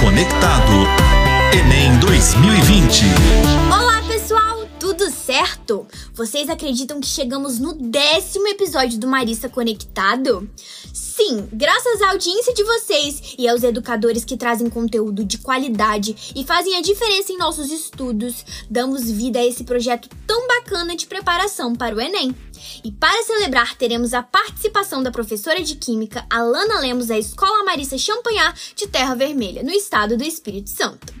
Conectado. Enem 2020. Olá, pessoal! Tudo certo? Vocês acreditam que chegamos no décimo episódio do Marista Conectado? Sim, graças à audiência de vocês e aos educadores que trazem conteúdo de qualidade e fazem a diferença em nossos estudos, damos vida a esse projeto tão bacana de preparação para o Enem. E para celebrar, teremos a participação da professora de Química Alana Lemos da Escola Marista Champagnat de Terra Vermelha, no estado do Espírito Santo.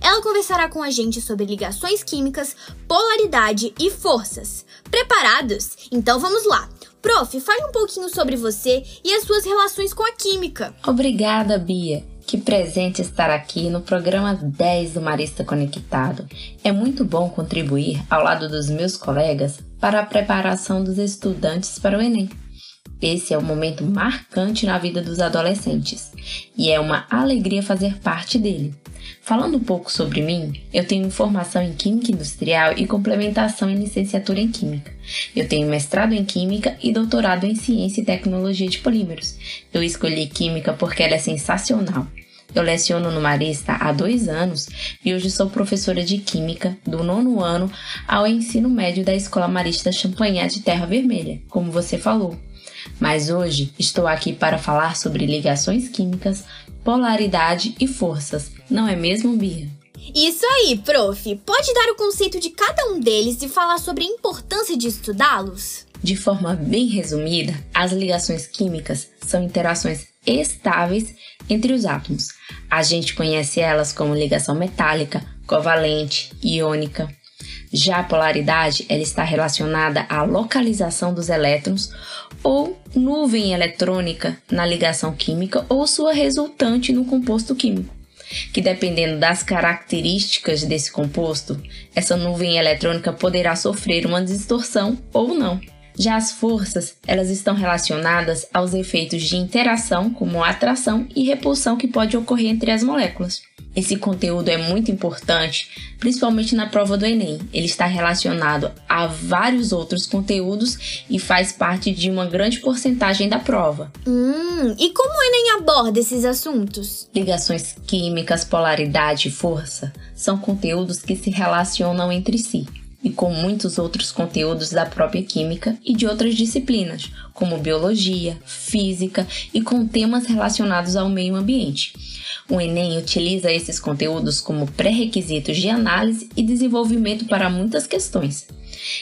Ela conversará com a gente sobre ligações químicas, polaridade e forças. Preparados? Então vamos lá! Prof, fale um pouquinho sobre você e as suas relações com a química. Obrigada, Bia. Que presente estar aqui no programa 10 do Marista Conectado. É muito bom contribuir ao lado dos meus colegas para a preparação dos estudantes para o Enem. Esse é um momento marcante na vida dos adolescentes e é uma alegria fazer parte dele. Falando um pouco sobre mim, eu tenho formação em Química Industrial e complementação em licenciatura em Química. Eu tenho mestrado em Química e doutorado em Ciência e Tecnologia de Polímeros. Eu escolhi Química porque ela é sensacional. Eu leciono no Marista há dois anos e hoje sou professora de Química do nono ano ao ensino médio da Escola Marista Champagnat de Terra Vermelha, como você falou. Mas hoje estou aqui para falar sobre ligações químicas, polaridade e forças, não é mesmo, Bia? Isso aí, prof. Pode dar o conceito de cada um deles e falar sobre a importância de estudá-los? De forma bem resumida, as ligações químicas são interações estáveis entre os átomos. A gente conhece elas como ligação metálica, covalente, iônica. Já a polaridade, ela está relacionada à localização dos elétrons ou nuvem eletrônica na ligação química ou sua resultante no composto químico, que dependendo das características desse composto, essa nuvem eletrônica poderá sofrer uma distorção ou não. Já as forças, elas estão relacionadas aos efeitos de interação, como atração e repulsão que pode ocorrer entre as moléculas. Esse conteúdo é muito importante, principalmente na prova do Enem. Ele está relacionado a vários outros conteúdos e faz parte de uma grande porcentagem da prova. Hum, e como o Enem aborda esses assuntos? Ligações químicas, polaridade e força são conteúdos que se relacionam entre si e com muitos outros conteúdos da própria química e de outras disciplinas, como biologia, física e com temas relacionados ao meio ambiente. O Enem utiliza esses conteúdos como pré-requisitos de análise e desenvolvimento para muitas questões.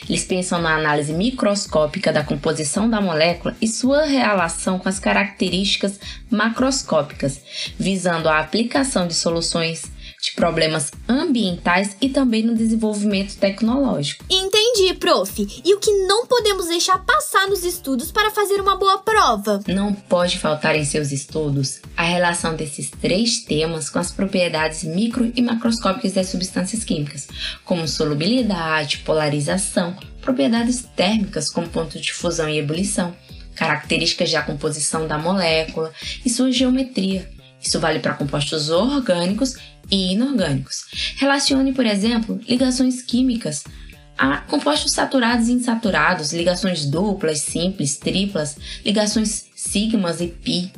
Eles pensam na análise microscópica da composição da molécula e sua relação com as características macroscópicas, visando a aplicação de soluções de problemas ambientais e também no desenvolvimento tecnológico. Entendi, prof. E o que não podemos deixar passar nos estudos para fazer uma boa prova? Não pode faltar em seus estudos a relação desses três temas com as propriedades micro e macroscópicas das substâncias químicas, como solubilidade, polarização, propriedades térmicas como ponto de fusão e ebulição, características da composição da molécula e sua geometria. Isso vale para compostos orgânicos e inorgânicos. Relacione, por exemplo, ligações químicas a compostos saturados e insaturados, ligações duplas, simples, triplas, ligações sigmas e pi.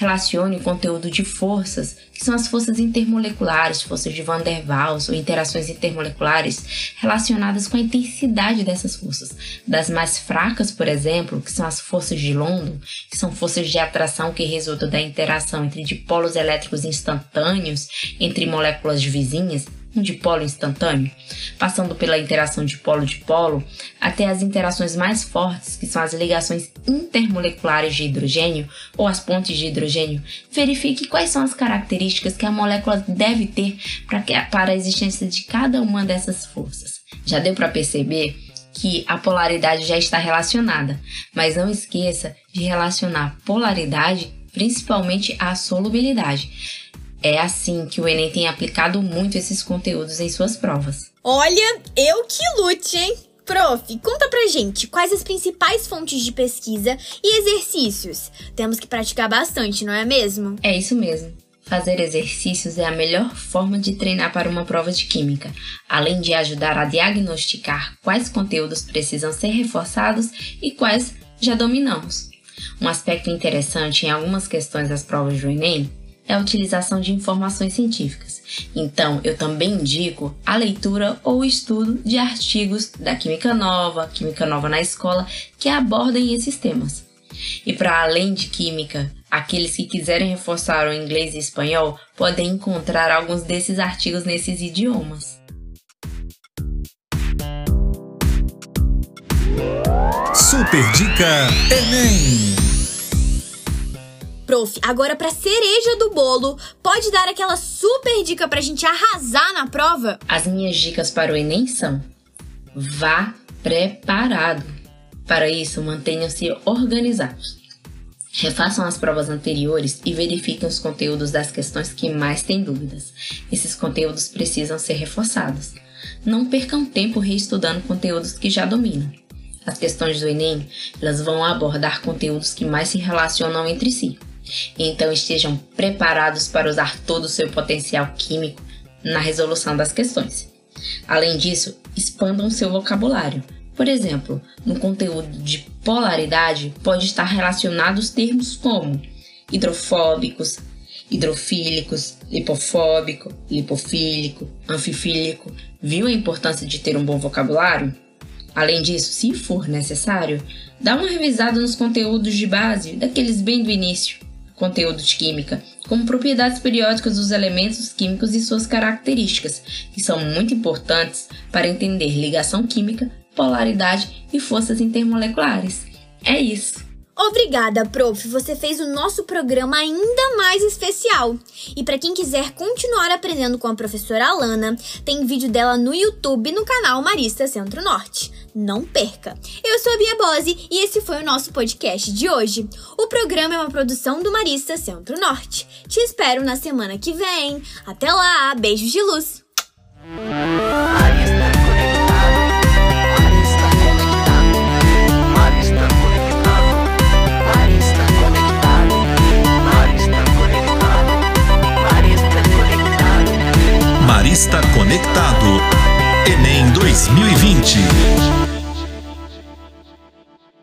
Relacione o conteúdo de forças, que são as forças intermoleculares, forças de Van der Waals ou interações intermoleculares relacionadas com a intensidade dessas forças. Das mais fracas, por exemplo, que são as forças de London, que são forças de atração que resultam da interação entre dipolos elétricos instantâneos entre moléculas vizinhas, dipolo instantâneo, passando pela interação de polo-dipolo até as interações mais fortes, que são as ligações intermoleculares de hidrogênio ou as pontes de hidrogênio, verifique quais são as características que a molécula deve ter para a existência de cada uma dessas forças. Já deu para perceber que a polaridade já está relacionada, mas não esqueça de relacionar polaridade principalmente à solubilidade é assim que o Enem tem aplicado muito esses conteúdos em suas provas. Olha, eu que lute, hein? Prof, conta pra gente quais as principais fontes de pesquisa e exercícios. Temos que praticar bastante, não é mesmo? É isso mesmo. Fazer exercícios é a melhor forma de treinar para uma prova de química, além de ajudar a diagnosticar quais conteúdos precisam ser reforçados e quais já dominamos. Um aspecto interessante em algumas questões das provas do Enem é a utilização de informações científicas. Então, eu também indico a leitura ou estudo de artigos da Química Nova, Química Nova na Escola, que abordem esses temas. E para além de química, aqueles que quiserem reforçar o inglês e espanhol podem encontrar alguns desses artigos nesses idiomas. Super Dica Enem! Prof, agora pra cereja do bolo, pode dar aquela super dica pra gente arrasar na prova? As minhas dicas para o Enem são: vá preparado. Para isso, mantenham-se organizados. Refaçam as provas anteriores e verifiquem os conteúdos das questões que mais têm dúvidas. Esses conteúdos precisam ser reforçados. Não percam tempo reestudando conteúdos que já dominam. As questões do Enem, elas vão abordar conteúdos que mais se relacionam entre si. Então estejam preparados para usar todo o seu potencial químico na resolução das questões. Além disso, expandam seu vocabulário. Por exemplo, no conteúdo de polaridade pode estar relacionados termos como hidrofóbicos, hidrofílicos, lipofóbico, lipofílico, anfifílico. Viu a importância de ter um bom vocabulário? Além disso, se for necessário, dá uma revisada nos conteúdos de base, daqueles bem do início, conteúdo de química, como propriedades periódicas dos elementos químicos e suas características, que são muito importantes para entender ligação química, polaridade e forças intermoleculares. É isso! Obrigada, prof. Você fez o nosso programa ainda mais especial. E para quem quiser continuar aprendendo com a professora Alana, tem vídeo dela no YouTube no canal Marista Centro Norte. Não perca. Eu sou a Bia Bose e esse foi o nosso podcast de hoje. O programa é uma produção do Marista Centro Norte. Te espero na semana que vem. Até lá, beijos de luz.